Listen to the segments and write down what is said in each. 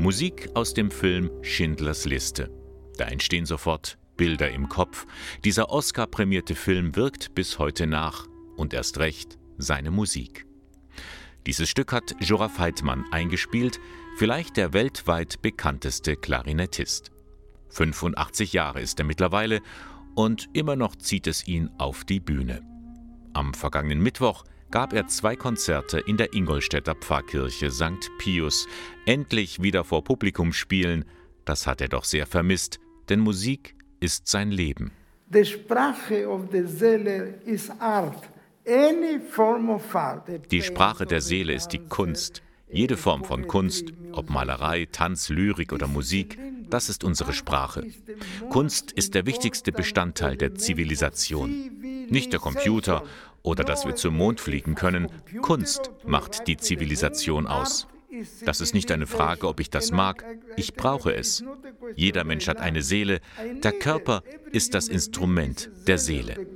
Musik aus dem Film Schindlers Liste. Da entstehen sofort Bilder im Kopf. Dieser Oscar-prämierte Film wirkt bis heute nach und erst recht seine Musik. Dieses Stück hat Jura Feitmann eingespielt, vielleicht der weltweit bekannteste Klarinettist. 85 Jahre ist er mittlerweile und immer noch zieht es ihn auf die Bühne. Am vergangenen Mittwoch gab er zwei Konzerte in der Ingolstädter Pfarrkirche St. Pius. Endlich wieder vor Publikum spielen, das hat er doch sehr vermisst, denn Musik ist sein Leben. Die Sprache der Seele ist Art. Die Sprache der Seele ist die Kunst. Jede Form von Kunst, ob Malerei, Tanz, Lyrik oder Musik, das ist unsere Sprache. Kunst ist der wichtigste Bestandteil der Zivilisation. Nicht der Computer oder dass wir zum Mond fliegen können. Kunst macht die Zivilisation aus. Das ist nicht eine Frage, ob ich das mag. Ich brauche es. Jeder Mensch hat eine Seele. Der Körper ist das Instrument der Seele.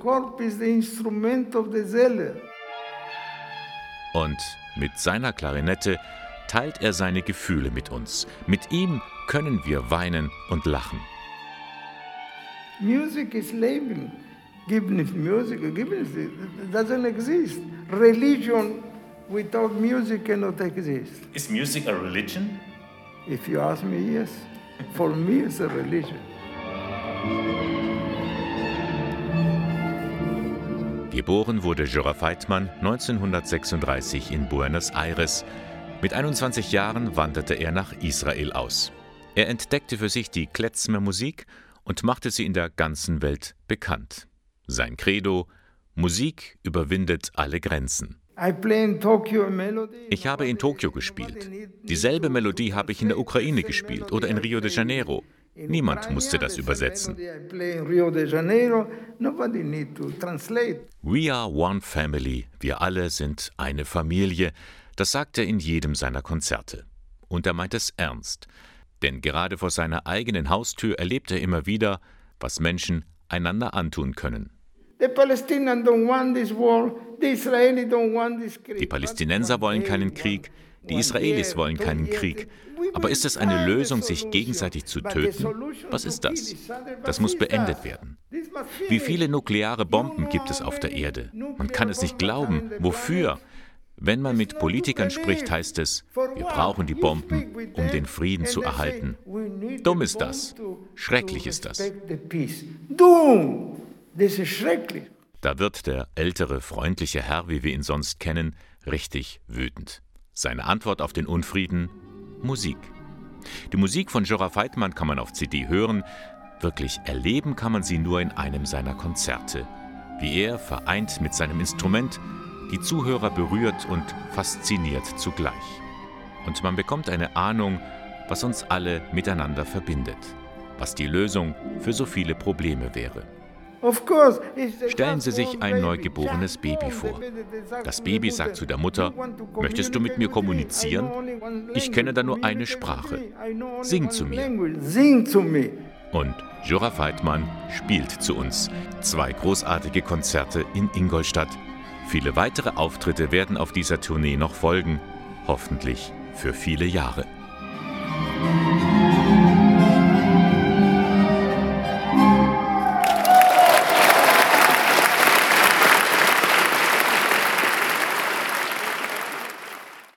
Und mit seiner Klarinette teilt er seine Gefühle mit uns. Mit ihm können wir weinen und lachen. Musik ist Leben. Musik, gibt nicht, doesn't exist. Religion without music cannot exist. Is music a religion? If you ask me, yes. For me, it's a religion. Geboren wurde Jura Feitmann 1936 in Buenos Aires. Mit 21 Jahren wanderte er nach Israel aus. Er entdeckte für sich die Klezmer-Musik und machte sie in der ganzen Welt bekannt. Sein Credo: Musik überwindet alle Grenzen. Ich habe in Tokio gespielt. Dieselbe Melodie habe ich in der Ukraine gespielt oder in Rio de Janeiro. Niemand musste das übersetzen. We are one family. Wir alle sind eine Familie. Das sagt er in jedem seiner Konzerte. Und er meint es ernst. Denn gerade vor seiner eigenen Haustür erlebt er immer wieder, was Menschen einander antun können. Die Palästinenser wollen keinen Krieg, die Israelis wollen keinen Krieg. Aber ist es eine Lösung, sich gegenseitig zu töten? Was ist das? Das muss beendet werden. Wie viele nukleare Bomben gibt es auf der Erde? Man kann es nicht glauben. Wofür? Wenn man mit Politikern spricht, heißt es, wir brauchen die Bomben, um den Frieden zu erhalten. Dumm ist das. Schrecklich ist das. Das ist schrecklich. Da wird der ältere, freundliche Herr, wie wir ihn sonst kennen, richtig wütend. Seine Antwort auf den Unfrieden? Musik. Die Musik von Jora Feitmann kann man auf CD hören, wirklich erleben kann man sie nur in einem seiner Konzerte. Wie er, vereint mit seinem Instrument, die Zuhörer berührt und fasziniert zugleich. Und man bekommt eine Ahnung, was uns alle miteinander verbindet, was die Lösung für so viele Probleme wäre. Stellen Sie sich ein neugeborenes Baby vor. Das Baby sagt zu der Mutter, möchtest du mit mir kommunizieren? Ich kenne da nur eine Sprache. Sing zu mir. Und Jura Feitmann spielt zu uns. Zwei großartige Konzerte in Ingolstadt. Viele weitere Auftritte werden auf dieser Tournee noch folgen. Hoffentlich für viele Jahre.